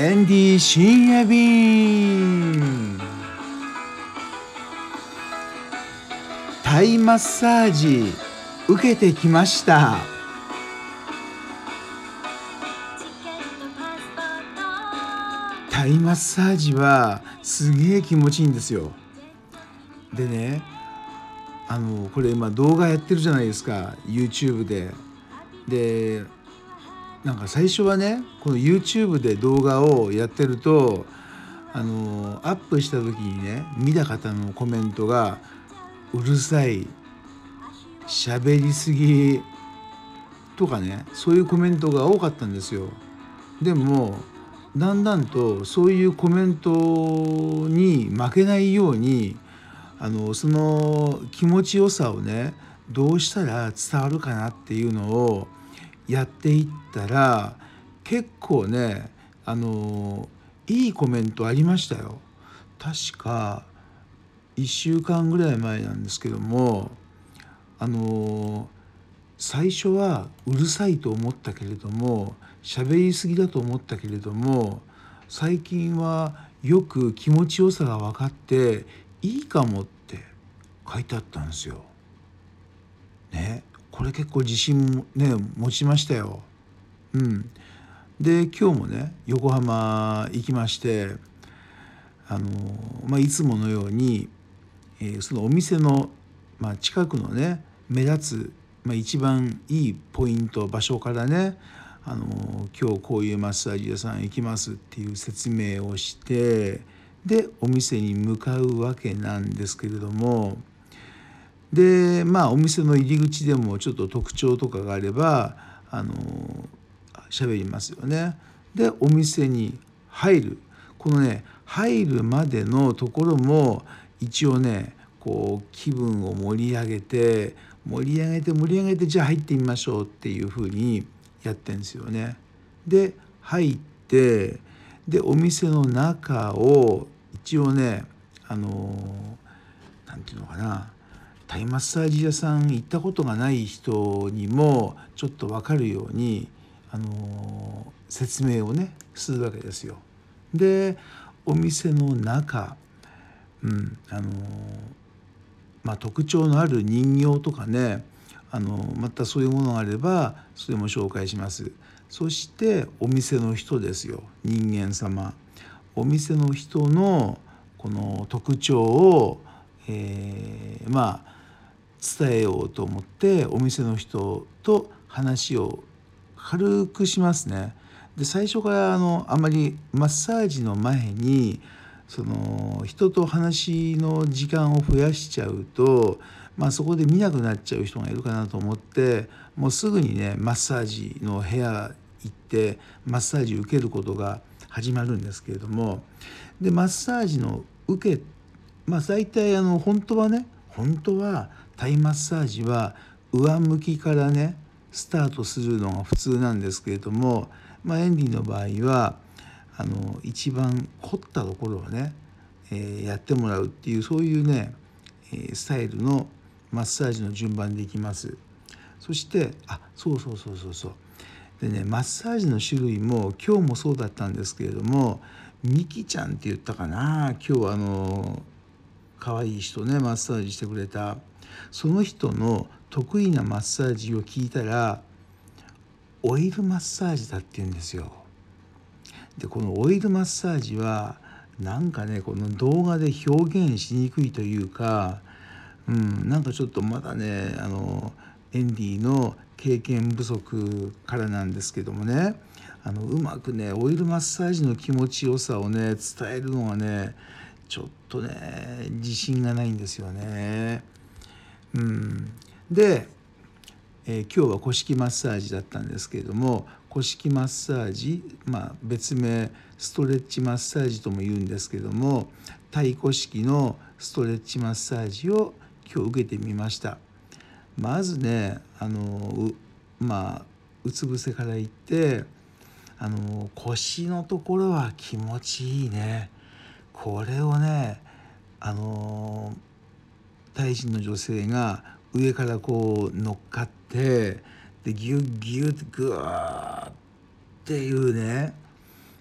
エンディ深夜便タイマッサージ受けてきました。タイマッサージはすげえ気持ちいいんですよ。でねあのこれ今動画やってるじゃないですか。YouTube で。でなんか最初はねこの YouTube で動画をやってるとあのアップした時にね見た方のコメントが「うるさい」「喋りすぎ」とかねそういうコメントが多かったんですよ。でもだんだんとそういうコメントに負けないようにあのその気持ちよさをねどうしたら伝わるかなっていうのをやっていったら結構ねあのいいコメントありましたよ。確か1週間ぐらい前なんですけどもあの最初はうるさいと思ったけれども喋りすぎだと思ったけれども最近はよく気持ちよさが分かっていいかもって書いてあったんですよ。ねこれ結構自信ね持ちましたよ。うん、で今日もね横浜行きましてあの、まあ、いつものように、えー、そのお店の、まあ、近くのね目立つ、まあ、一番いいポイント場所からねあの今日こういうマッサージ屋さん行きますっていう説明をしてでお店に向かうわけなんですけれどもでまあお店の入り口でもちょっと特徴とかがあればあの喋りますよね。でお店に入るこのね入るまでのところも一応ねこう気分を盛り上げて盛り上げて盛り上げてじゃあ入ってみましょうっていうふうにやってんですよね。で入ってでお店の中を一応ねあの何て言うのかなタイマッサージ屋さん行ったことがない人にもちょっと分かるように、あの説明をねするわけですよ。でお店の中、うんあのまあ、特徴のある人形とかねあのまたそういうものがあればそれも紹介します。そしてお店の人ですよ人間様。お店の人のこの特徴を、えー、まあ伝えようと思ってお店の人と話を軽くしますね。で最初からあのあまりマッサージの前にその人と話の時間を増やしちゃうと、まあ、そこで見なくなっちゃう人がいるかなと思ってもうすぐにねマッサージの部屋行ってマッサージ受けることが始まるんですけれどもでマッサージの受けまあ大体あの本当はね本当はタイマッサージは上向きからねスタートするのが普通なんですけれども、まあ、エンディの場合はあの一番凝ったところをね、えー、やってもらうっていうそういうね、えー、スタイルのマッサージの順番でいきます。そしてあそうそうそうそうそう。でねマッサージの種類も今日もそうだったんですけれどもミキちゃんって言ったかな。今日あの可愛い人ねマッサージしてくれた。その人の得意なマッサージを聞いたらオイルマッサージだって言うんですよ。でこのオイルマッサージはなんかねこの動画で表現しにくいというか、うん、なんかちょっとまだねあのエンディの経験不足からなんですけどもねあのうまくねオイルマッサージの気持ちよさをね伝えるのがねちょっとね自信がないんですよね。うん、で、えー、今日は古式マッサージだったんですけれども古式マッサージ、まあ、別名ストレッチマッサージとも言うんですけども太鼓式のストレッチマッサージを今日受けてみました。まずねあのまあうつ伏せからいってあの腰のところは気持ちいいね。これをねあのタイ人の女性が上からこう乗っかってでギュッギュッグワーっていうね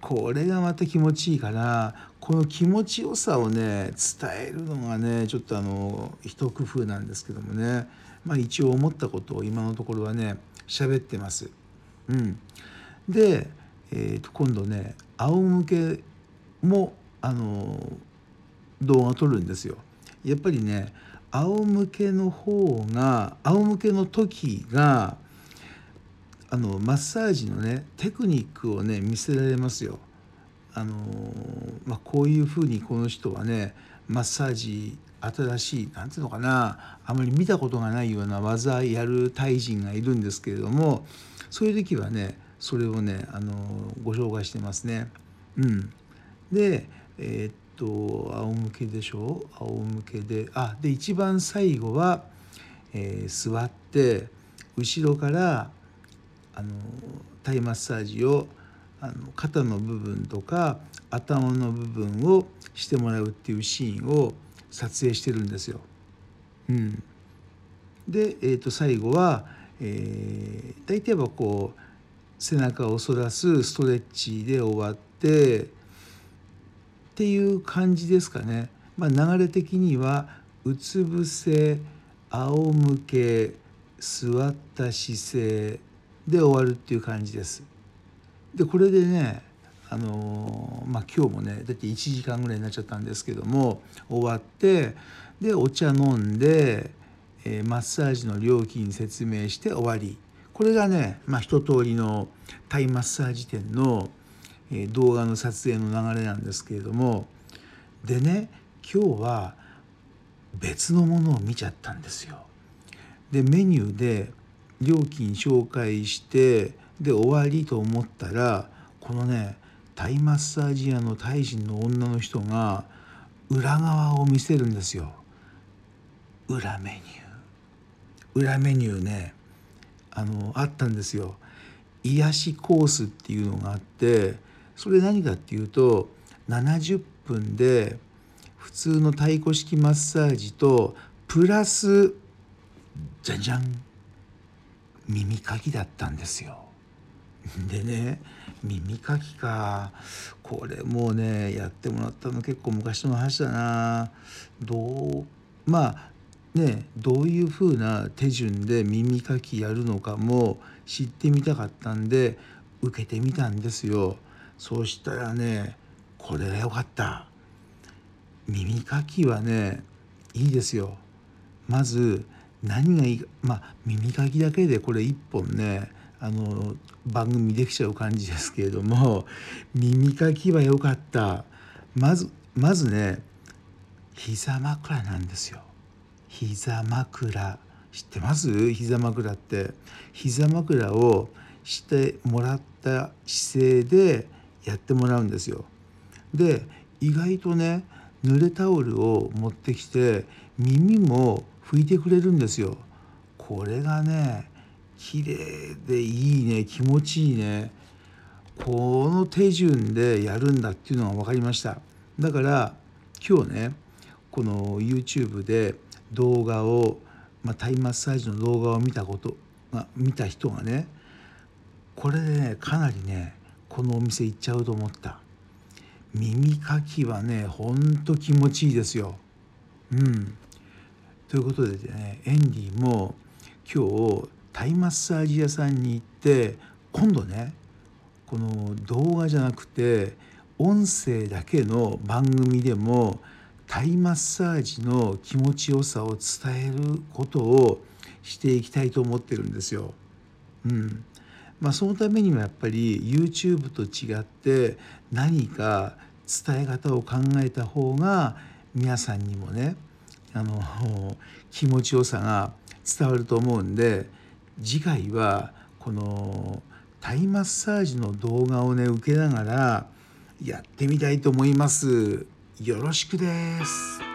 これがまた気持ちいいからこの気持ちよさをね伝えるのがねちょっとあの一工夫なんですけどもねまあ一応思ったことを今のところはね喋ってます。うん、で、えー、と今度ね仰向けもあの動画撮るんですよ。やっぱりね仰向けの方が仰向けの時があのマッサージのねテクニックをね見せられますよ。あのまあ、こういうふうにこの人はねマッサージ新しい何ていうのかなあまり見たことがないような技やるタイ人がいるんですけれどもそういう時はねそれをねあのご紹介してますね。うん、でえー、っと仰向けでしょ？仰向けで。あで一番最後は、えー、座って後ろからあのタイマッサージをあの肩の部分とか頭の部分をしてもらうっていうシーンを撮影してるんですよ。うん、で、えー、と最後は、えー、大体はこう背中を反らすストレッチで終わってっていう感じですかね。まあ、流れ的にはうつ伏せ仰向け座った姿勢で終わるっていう感じです。でこれでねあのまあ今日もねだって1時間ぐらいになっちゃったんですけども終わってでお茶飲んで、えー、マッサージの料金説明して終わりこれがね、まあ、一通りのタイマッサージ店の、え、動画の撮影の流れなんですけれどもでね今日は別のものを見ちゃったんですよ。でメニューで料金紹介してで終わりと思ったらこのねタイマッサージ屋のタイ人の女の人が裏側を見せるんですよ。裏メニュー。裏メニューねあのあったんですよ。癒しコースっていうのがあってそれ何かっていうと70分で普通の太鼓式マッサージとプラスじゃんじゃん耳かきだったんですよ。でね耳かきか。これもうねやってもらったの結構昔の話だな。どうまあねどういう風な手順で耳かきやるのかも知ってみたかったんで受けてみたんですよ。そうしたらねこれが良かった。耳かきはねいいですよ。まず何がいいかまあ耳かきだけでこれ1本ねあの番組できちゃう感じですけれども耳かきは良かった。まずまずね膝枕なんですよ。膝枕。知ってます？膝枕って。膝枕をしてもらった姿勢でやってもらうんですよ。で意外とね濡れタオルを持ってきて耳も拭いてくれるんですよ。これがね綺麗でいいね気持ちいいね。この手順でやるんだっていうのが分かりました。だから今日ねこの YouTube で動画を、まあ、タイマッサージの動画を見たことが見た人がねこれでねかなりねこのお店行っちゃうと思った。耳かきはねほんと気持ちいいですよ。うん。ということでねエンディも今日タイマッサージ屋さんに行って今度ねこの動画じゃなくて音声だけの番組でもタイマッサージの気持ちよさを伝えることをしていきたいと思ってるんですよ。うん。まあ、そのためにもやっぱり YouTube と違って何か伝え方を考えた方が皆さんにもねあの気持ちよさが伝わると思うんで次回はこのタイマッサージの動画をね受けながらやってみたいと思います。よろしくです。